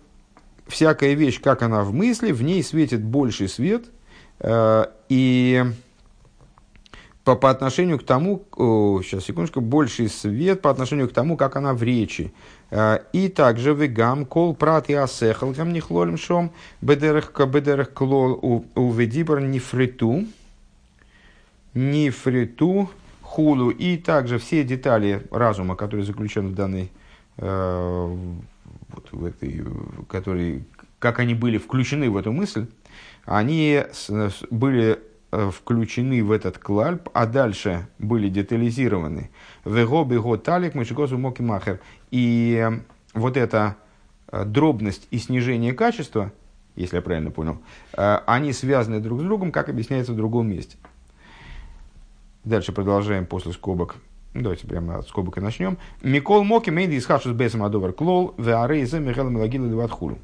всякая вещь, как она в мысли, в ней светит больший свет – Э, и по, по отношению к тому, о, сейчас, секундочку, больший свет по отношению к тому, как она в речи. Э, и также вегам кол прат и асехал гам нихлолем шом бедерах бедерах клол у ведибр нефриту нефриту хулу. И также все детали разума, которые заключены в данной э, вот в этой, которые, как они были включены в эту мысль, они были э, включены в этот клаль, а дальше были детализированы. Вего бего талик мышикосу моки махер. И э, вот эта э, дробность и снижение качества, если я правильно понял, они связаны друг с другом, как объясняется в другом месте. Дальше продолжаем после скобок. Давайте прямо от скобок и начнем. Микол Моки Мейди из Хашус Бесам Адовар Клол, Веарейза Михаил Мелагила Леватхулу.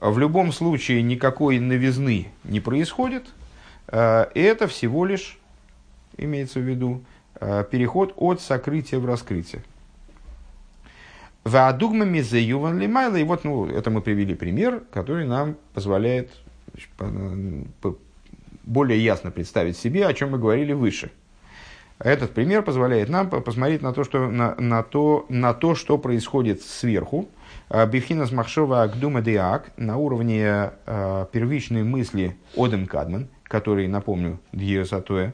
В любом случае никакой новизны не происходит. Э, это всего лишь, имеется в виду, э, переход от сокрытия в раскрытие. Ваадугмами за Юван Лимайла. И вот, ну, это мы привели пример, который нам позволяет более ясно представить себе, о чем мы говорили выше. Этот пример позволяет нам посмотреть на то, что, на, на то, на то, что происходит сверху, Бифхинас Махшова Агдума Диак на уровне э, первичной мысли Одем Кадман, который, напомню, Дьесатуэ.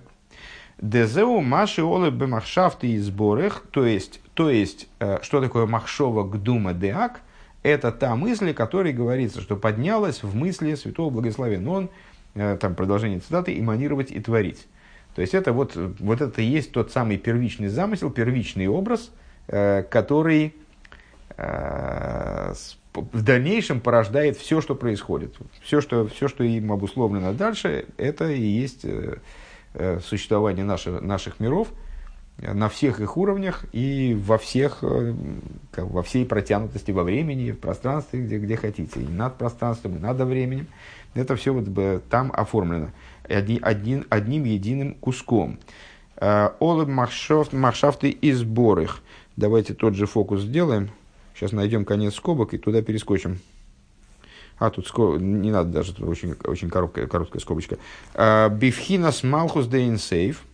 Дезеу Маши Олы Бемахшафты и сборах, то есть, то есть, э, что такое Махшова Гдума Диак, это та мысль, о которой говорится, что поднялась в мысли Святого Благословен Он, э, там продолжение цитаты, иманировать и творить. То есть это вот, вот это и есть тот самый первичный замысел, первичный образ, э, который Э, в дальнейшем порождает все, что происходит. Все, что, все, что им обусловлено дальше, это и есть э, э, существование наших, наших миров на всех их уровнях и во, всех, во всей протянутости во времени, в пространстве, где, где хотите. И над пространством, и над временем. Это все вот там оформлено одни, один, одним единым куском. Олы маршафты и сборых. Давайте тот же фокус сделаем Сейчас найдем конец скобок и туда перескочим. А, тут скоб... не надо даже, тут очень, очень короткая, короткая скобочка. А, Бифхинас Малхус Дейн Сейф.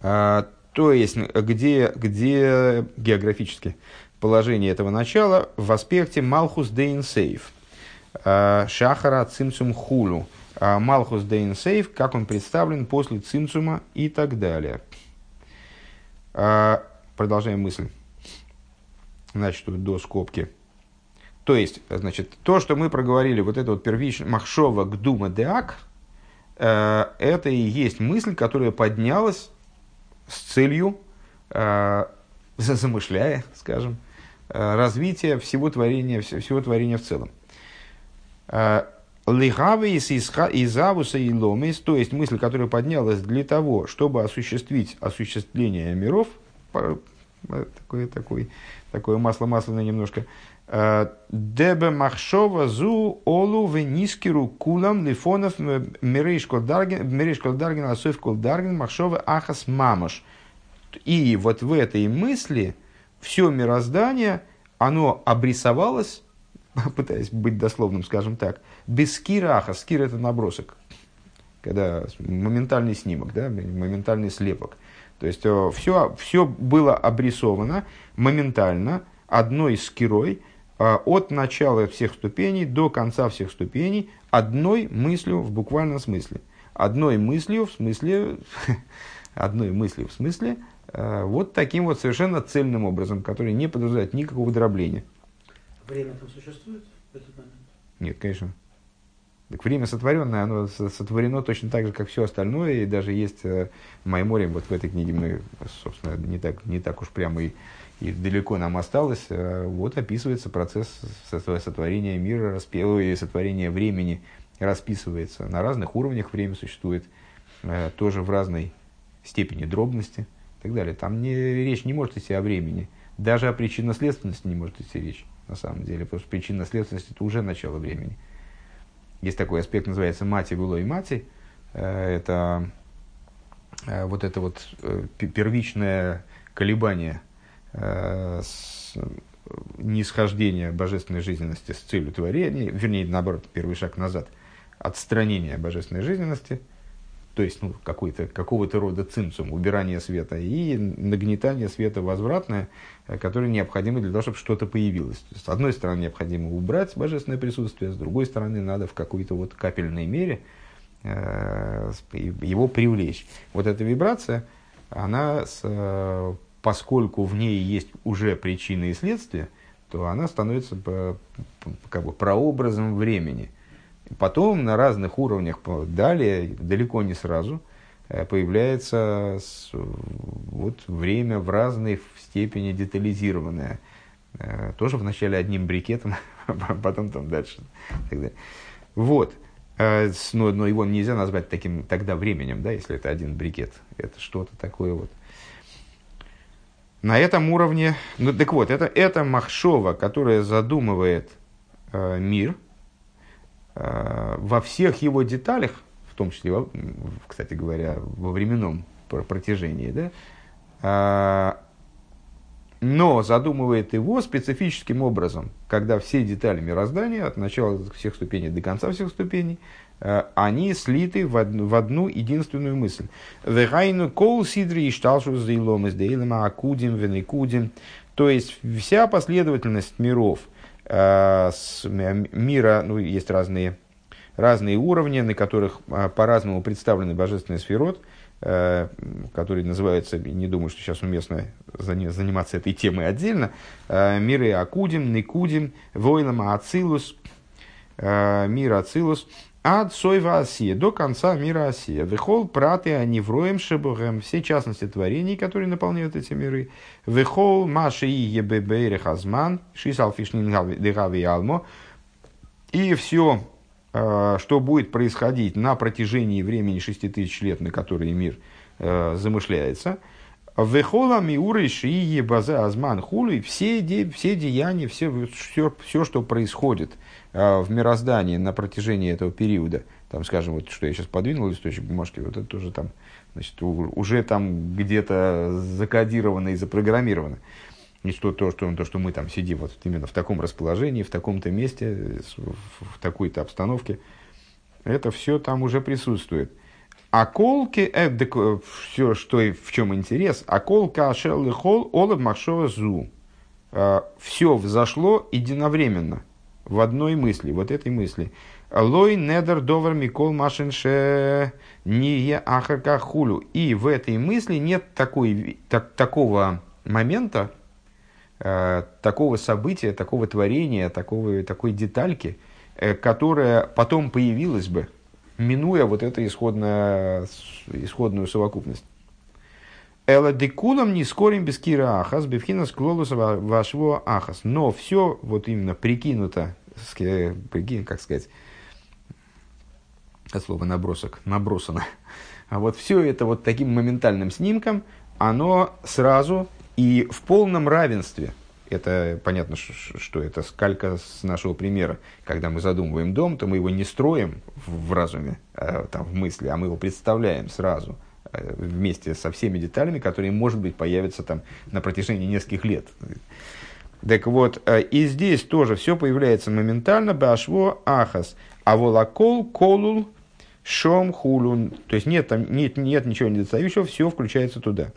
А, то есть, где, где географически положение этого начала в аспекте Малхус Дейн Сейф. А, Шахара Цимцум Хулу. Малхус Дейн Сейф, как он представлен после Цимцума и так далее. Продолжаем мысль. Значит, до скобки. То есть, значит, то, что мы проговорили, вот это вот первичное махшова гдума деак, э, это и есть мысль, которая поднялась с целью, э, замышляя, скажем, э, развития всего творения, всего творения в целом. Лихавы из Авуса и Ломис, то есть мысль, которая поднялась для того, чтобы осуществить осуществление миров, такое, такое, такое масло масляное немножко, Дебе махшова зу олу венискиру кулам лифонов мирейшкол даргин асоев кол даргин махшова ахас мамаш. И вот в этой мысли все мироздание, оно обрисовалось, пытаясь быть дословным, скажем так, без скира ахас. Скир это набросок, когда моментальный снимок, да, моментальный слепок. То есть все, все было обрисовано моментально одной скирой, а, от начала всех ступеней до конца всех ступеней одной мыслью в буквальном смысле. Одной мыслью в смысле, одной мыслью в смысле, а, вот таким вот совершенно цельным образом, который не подразумевает никакого дробления. Время там существует в этот момент? Нет, конечно. Так время сотворенное, оно сотворено точно так же, как все остальное, и даже есть э, Майморем, вот в этой книге мы, собственно, не так, не так уж прямо и и далеко нам осталось, э, вот описывается процесс сотворения мира, и сотворения времени расписывается. На разных уровнях время существует, э, тоже в разной степени дробности и так далее. Там не, речь не может идти о времени. Даже о причинно-следственности не может идти речь, на самом деле, потому что причинно-следственность – это уже начало времени. Есть такой аспект, называется мати было и мати. Э, это вот это вот первичное колебание – Э, нисхождения божественной жизненности с целью творения, вернее, наоборот, первый шаг назад, отстранение божественной жизненности, то есть ну, какой-то, какого-то рода цимцум, убирание света, и нагнетание света возвратное, э, которое необходимо для того, чтобы что-то появилось. То есть, с одной стороны, необходимо убрать божественное присутствие, с другой стороны, надо в какой-то вот капельной мере э, его привлечь. Вот эта вибрация, она с, э, поскольку в ней есть уже причины и следствия, то она становится как бы прообразом времени. Потом на разных уровнях, далее, далеко не сразу, э, появляется вот время в разной степени детализированное. Э, тоже вначале одним брикетом, а потом там дальше. Вот. Э, но, но его нельзя назвать таким тогда временем, да, если это один брикет. Это что-то такое вот на этом уровне, ну так вот, это, это Махшова, которая задумывает э, мир во всех его деталях, в том числе, кстати говоря, во временном протяжении, да, э, но задумывает его специфическим образом, когда все детали мироздания, от начала всех ступеней до конца всех ступеней, Э, они слиты в одну, в одну единственную мысль. Вегайну кол сидри и шталшу зейлом из дейлема акудим. То есть вся последовательность миров э, мира, ну, есть разные, разные уровни, на которых э, по-разному представлены божественные сферот, которые называются, не думаю, что сейчас уместно заниматься этой темой отдельно, миры Акудим, Никудим, Войлама Ацилус, мир Ацилус, Ад сойва осия, до конца мира осия. Вехол праты они вроем шебугем, все частности творений, которые наполняют эти миры. Вехол маши и ебебейре хазман, шисал фишнин дегави алмо. И все, э, что будет происходить на протяжении времени шести тысяч лет, на которые мир э, замышляется. Вехола миуры шии базе азман хулы, все, все деяния, все, все, все, что происходит – Э, в мироздании на протяжении этого периода, там, скажем, вот что я сейчас подвинул листочек бумажки, вот это тоже там, значит, уже там где-то закодировано и запрограммировано. не то, то, что, то, что мы там сидим вот именно в таком расположении, в таком-то месте, в такой-то обстановке. Это все там уже присутствует. Колки, это э, все, что в чем интерес, а колка ашел и хол олаб махшова зу. Э, все взошло единовременно, в одной мысли, вот этой мысли. Лой недер довар микол машинше не ахака хулю. И в этой мысли нет такой, так, такого момента, э, такого события, такого творения, такого, такой детальки, э, которая потом появилась бы, минуя вот эту исходную, исходную совокупность. Эла декулам не скорим без кира ахас, бифхина склолуса вашего ахас. Но все вот именно прикинуто, как сказать, от слова набросок, набросано. А вот все это вот таким моментальным снимком, оно сразу и в полном равенстве. Это понятно, что это скалька с нашего примера. Когда мы задумываем дом, то мы его не строим в разуме, а, там, в мысли, а мы его представляем сразу э, вместе со всеми деталями, которые, может быть, появятся там на протяжении нескольких лет. Так вот, э, и здесь тоже все появляется моментально, башво ахас, а волокол колул шом хулун. То есть нет, там, нет, нет ничего недостающего, все включается туда.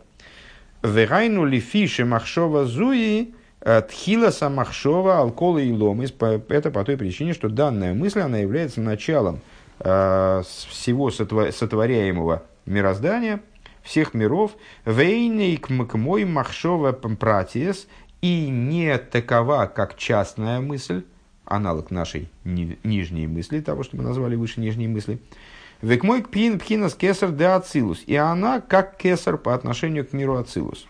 Верайну ли фиши махшова зуи э, тхиласа махшова алкола и ломис. Это по той причине, что данная мысль, она является началом э, всего сотворяемого мироздания, всех миров. Вейней к мой махшова пратиес и не такова, как частная мысль, аналог нашей ни, нижней мысли, того, что мы назвали выше нижней мысли. Век мой пин пхинас кесар де ацилус. И она как кесар по отношению к миру ацилус.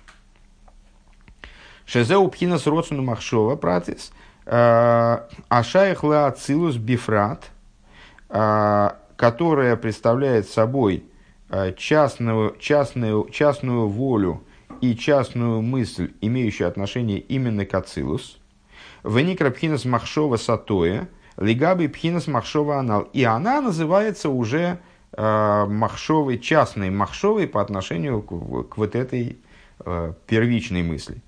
Шезеу пхинас родсуну махшова пратис. А Ашаях ле ацилус бифрат. Которая представляет собой частную, частную, частную волю и частную мысль, имеющую отношение именно к ацилус. Веникра пхинас махшова сатоя – Лигаби пхинас махшова анал. И она называется уже э, махшовой, частной махшовой по отношению к, к вот этой э, первичной мысли.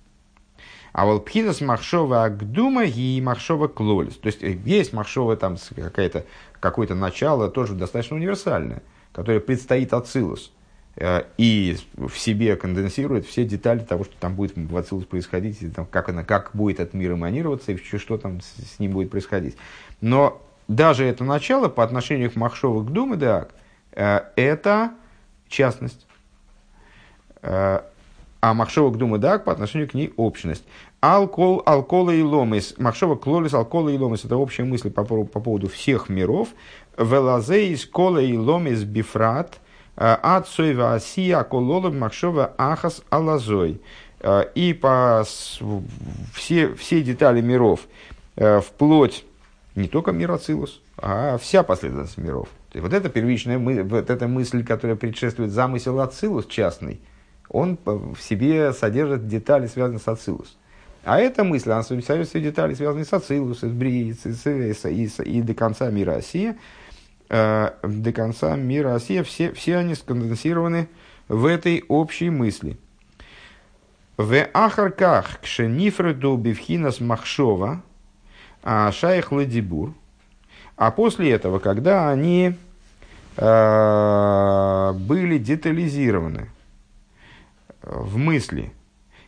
А вот пхинас махшова агдума и махшова клолис. То есть э, есть махшова там какая-то, какое-то начало, тоже достаточно универсальное, которое предстоит ацилус. Э, и в себе конденсирует все детали того, что там будет в Ацилус происходить, и там, как, она, как будет этот мир эманироваться, и что там с, с ним будет происходить. Но даже это начало по отношению к Махшову к Думы, да, э, это частность. А Махшова к Думы Дак по отношению к ней общность. Алкол, алкола и ломис. Махшова клолис, алкола и ломис. Это общая мысль по, по поводу всех миров. Велазеис, кола и ломис бифрат – Ацой Васия Кололов Макшова Ахас Алазой. Э, и по все, все детали миров, э, вплоть не только мир Ацилус, а вся последовательность миров. вот эта первичная вот эта мысль, которая предшествует замысел Ацилус частный, он в себе содержит детали, связанные с Ацилус. А эта мысль, она содержит все детали, связанные с Ацилус, с Брией, и до конца мира России – э, до конца мира Осия, все, все они сконденсированы в этой общей мысли. В ахарках кшенифреду бифхинас махшова а шайх ладибур. А после этого, когда они э, были детализированы в мысли,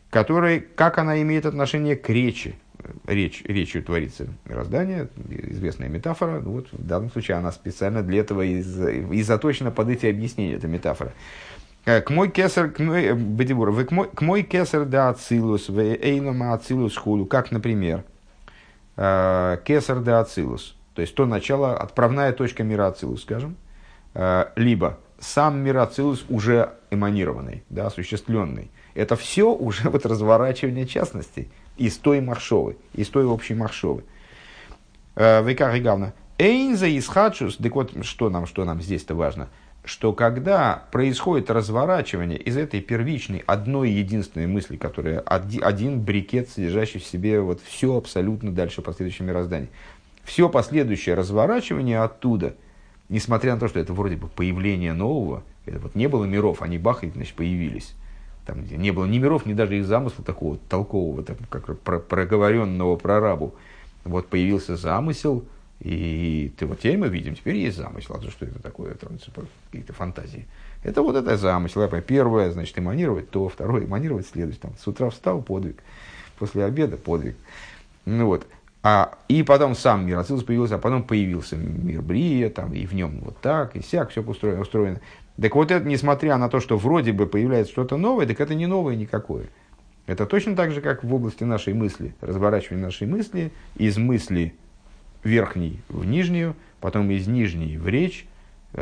которые, как она имеет отношение к речи, речь, речью творится мироздание, известная метафора. Ну вот в данном случае она специально для этого и, и заточена под эти объяснения, эта метафора. Э, к мой кесар, к мой, бедибур, вы к мой, к мой кесар да ацилус, в эйнома ацилус хулу, как, например, э, кесар да ацилус, то есть то начало, отправная точка мира ацилус, скажем, э, либо сам мир ацилус уже эманированный, да, осуществленный. Это все уже вот разворачивание частностей из той маршовы, из той общей маршовы. Э, Векар и Гавна. Эйнза из хадшус, так вот, что нам, что нам здесь-то важно, что когда происходит разворачивание из этой первичной одной единственной мысли, которая один брикет, содержащий в себе вот все абсолютно дальше последующее мироздание, все последующее разворачивание оттуда, несмотря на то, что это вроде бы появление нового, это вот не было миров, они бах, и, значит, появились там не было ни миров, ни даже их замысла такого толкового, так, как про, проговоренного прорабу. Вот появился замысел, и ты, вот теперь мы видим, теперь есть замысел. А то, что это такое, это какие-то фантазии. Это вот это замысел. Первое, значит, эманировать то, второе, эманировать следующее. Там, с утра встал, подвиг. После обеда подвиг. Ну вот. А, и потом сам мир Ацилус появился, а потом появился мир Брия, там, и в нем вот так, и сяк, все устроено, устроено. Так вот это, несмотря на то, что вроде бы появляется что-то новое, так это не новое никакое. Это точно так же, как в области нашей мысли, разворачивания нашей мысли из мысли верхней в нижнюю, потом из нижней в речь,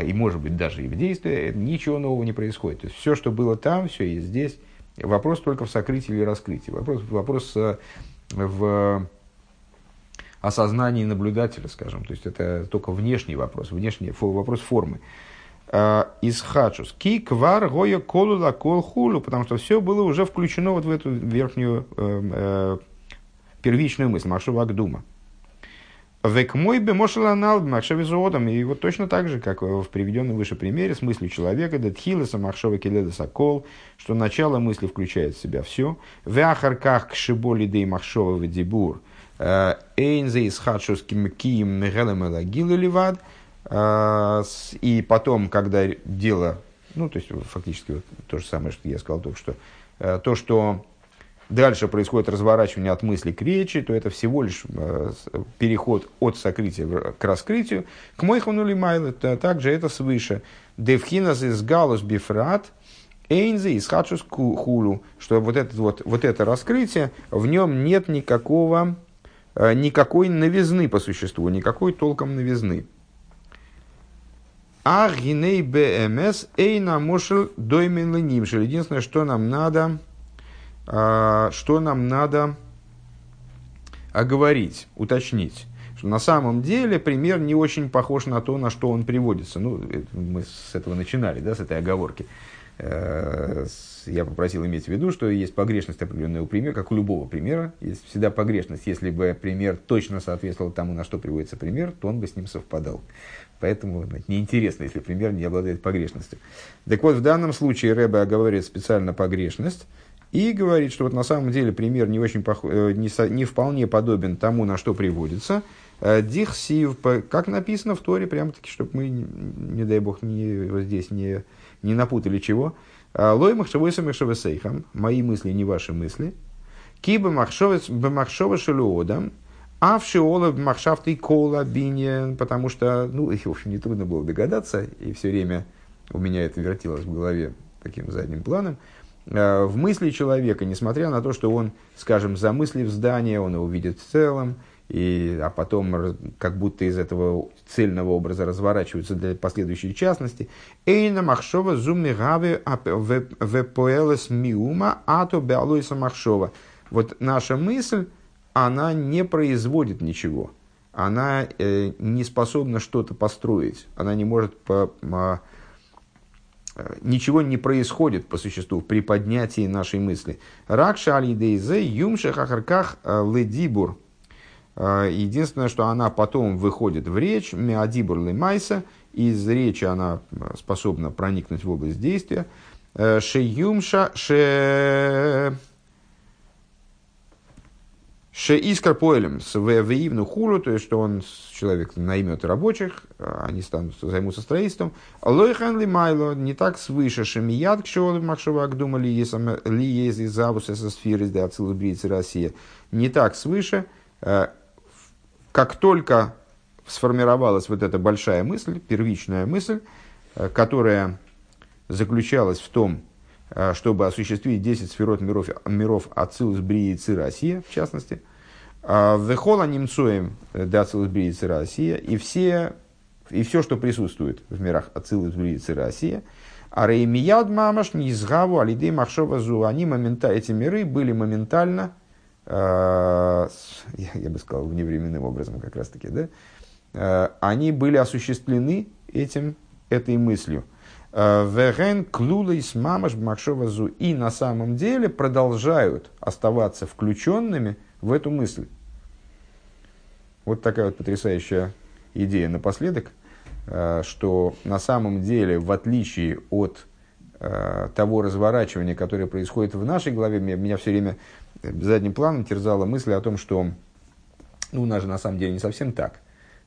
и может быть даже и в действие, ничего нового не происходит. То есть все, что было там, все и здесь. Вопрос только в сокрытии или раскрытии. Вопрос, вопрос э, осознании наблюдателя, скажем. То есть это только внешний вопрос, внешний вопрос формы. Э, из хачус. Ки квар гоя колу кол хулу, потому что все было уже включено вот в эту верхнюю э, э, первичную мысль, Машува Агдума. Век мой бы мошеланал махшавизуодом. И вот точно так же, как в приведенном выше примере с мыслью человека, датхилеса махшава келеда сокол, что начало мысли включает в себя все. В ахарках кшиболи дей махшова дебур. Эйнзе из хадшус ким мегелем элагилу ливад. Э, и потом, когда дело, ну, то есть фактически вот то же самое, что я сказал только что, э, то, что дальше происходит разворачивание от мысли к речи, то это всего лишь э, переход от сокрытия к раскрытию. К мойханули майл, это также это свыше. Девхинас из галус бифрат, эйнзи из хачус хулу, что вот, этот, вот, вот это раскрытие, в нем нет никакого, никакой новизны по существу, никакой толком новизны. А гиней БМС эйна мошел доймен Единственное, что нам надо, а, что нам надо оговорить, уточнить. Что на самом деле пример не очень похож на то, на что он приводится. Ну, мы с этого начинали, да, с этой оговорки. Э, я попросил иметь в виду, что есть погрешность определенная у примера, как у любого примера. Есть всегда погрешность. Если бы пример точно соответствовал тому, на что приводится пример, то он бы с ним совпадал. Поэтому неинтересно, если пример не обладает погрешностью. Так вот, в данном случае Рэбе оговаривает специально погрешность, и говорит, что вот на самом деле пример не, очень пох... Э, не, со... не вполне подобен тому, на что приводится. Э, Дихсив, как написано в Торе, прямо-таки, чтобы мы, не дай бог, не, здесь не, не напутали чего. «Э, Лой махшавойса махшавесейхам, мои мысли, не ваши мысли. Киба махшова шелуодам, а в шиола махшафты кола бинья, потому что, ну, в общем, нетрудно было догадаться, и все время у меня это вертелось в голове таким задним планом, Э, в мысли человека, несмотря на то, что он, скажем, замыслив здание, он его видит в целом, и, а потом как будто из этого цельного образа разворачиваются для последующей частности. Эйна махшова зумми гаве вепоэлес миума ато беалуиса махшова. Вот наша мысль, она не производит ничего. Она э, не способна что-то построить. Она не может по, Э, ничего не происходит по существу при поднятии нашей мысли. Ракша алидейзе юмше хахарках э, ледибур. Э, единственное, что она потом выходит в речь, миадибур лемайса, из речи она способна проникнуть в область действия. Шеюмша, ше... Ше искр поэлем с вивну хулу, то есть, что он, человек наймет рабочих, они станут, займутся строительством. Лойхан ли майло, не так свыше, шемияд к шоу махшавак думали, ли есть из завуса со сферы ацилубрицы Россия. Не так свыше, э, как только сформировалась вот эта большая мысль, первичная мысль, э, которая заключалась в том, э, чтобы осуществить 10 сферот миров, миров Ацилус Брии Россия, в частности, Вехола немцуем э, дацилус бриицы Россия, и все, и все, что присутствует в мирах Ацилус бриицы Россия, а реймияд мамаш низгаву алидей махшова зу, они моментально, эти миры были моментально, я, я бы сказал, вневременным образом как раз таки, да, э, они были осуществлены этим, этой мыслью. Э, Веген клулейс мамаш махшова зу, и на самом деле продолжают оставаться включенными – в эту мысль. Вот такая вот потрясающая идея напоследок, э, что на самом деле, в отличие от э, того разворачивания, которое происходит в нашей голове, меня, меня все время задним планом терзала мысль о том, что ну, у нас же на самом деле не совсем так.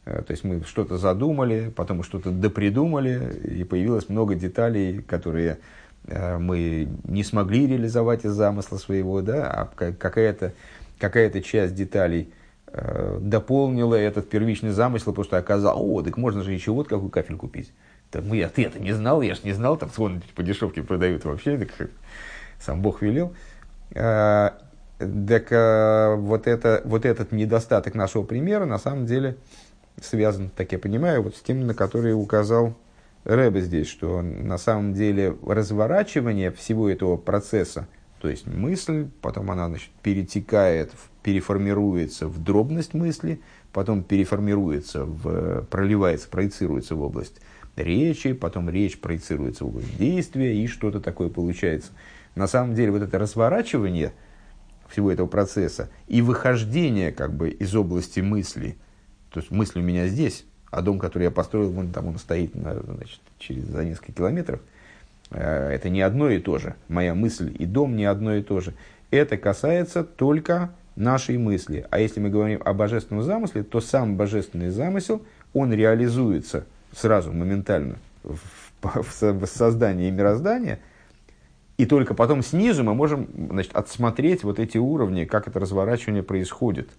Э, то есть мы что-то задумали, потом что-то допридумали, и появилось много деталей, которые э, мы не смогли реализовать из замысла своего, да, а какая-то какая часть деталей э, дополнила этот первичный замысел, что оказалось, о, так можно же еще вот какой кафель купить. Так, мы, а ты это не знал, я же не знал, там вон по дешевке продают вообще, так сам Бог велел. Так а, вот, это, вот этот недостаток нашего примера на самом деле связан, так я понимаю, вот с тем, на который указал Рэбе здесь, что на самом деле разворачивание всего этого процесса, то есть мысль, потом она значит, перетекает, переформируется в дробность мысли, потом переформируется, в, проливается, проецируется в область речи, потом речь проецируется в область действия, и что-то такое получается. На самом деле вот это разворачивание всего этого процесса и выхождение как бы из области мысли, то есть мысль у меня здесь, а дом, который я построил, вон там он стоит значит, через, за несколько километров, э, это не одно и то же. Моя мысль и дом не одно и то же. Это касается только нашей мысли. А если мы говорим о божественном замысле, то сам божественный замысел, он реализуется сразу, моментально, в, в, в создании мироздания, и только потом снизу мы можем значит, отсмотреть вот эти уровни, как это разворачивание происходит.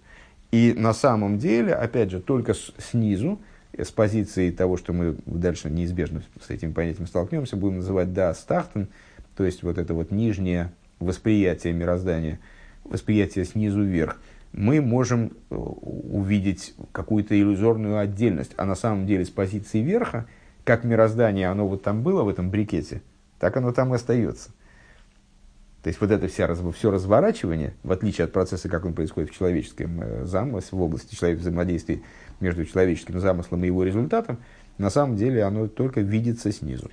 И на самом деле, опять же, только снизу, с позиции того, что мы дальше неизбежно с этим понятием столкнемся, будем называть да стахтен, то есть вот это вот нижнее восприятие мироздания, восприятие снизу вверх – мы можем э, увидеть какую-то иллюзорную отдельность. А на самом деле с позиции верха, как мироздание, оно вот там было в этом брикете, так оно там и остается. То есть вот это вся, все разворачивание, в отличие от процесса, как он происходит в человеческом э, замысле, в области человек, взаимодействия между человеческим замыслом и его результатом, на самом деле оно только видится снизу.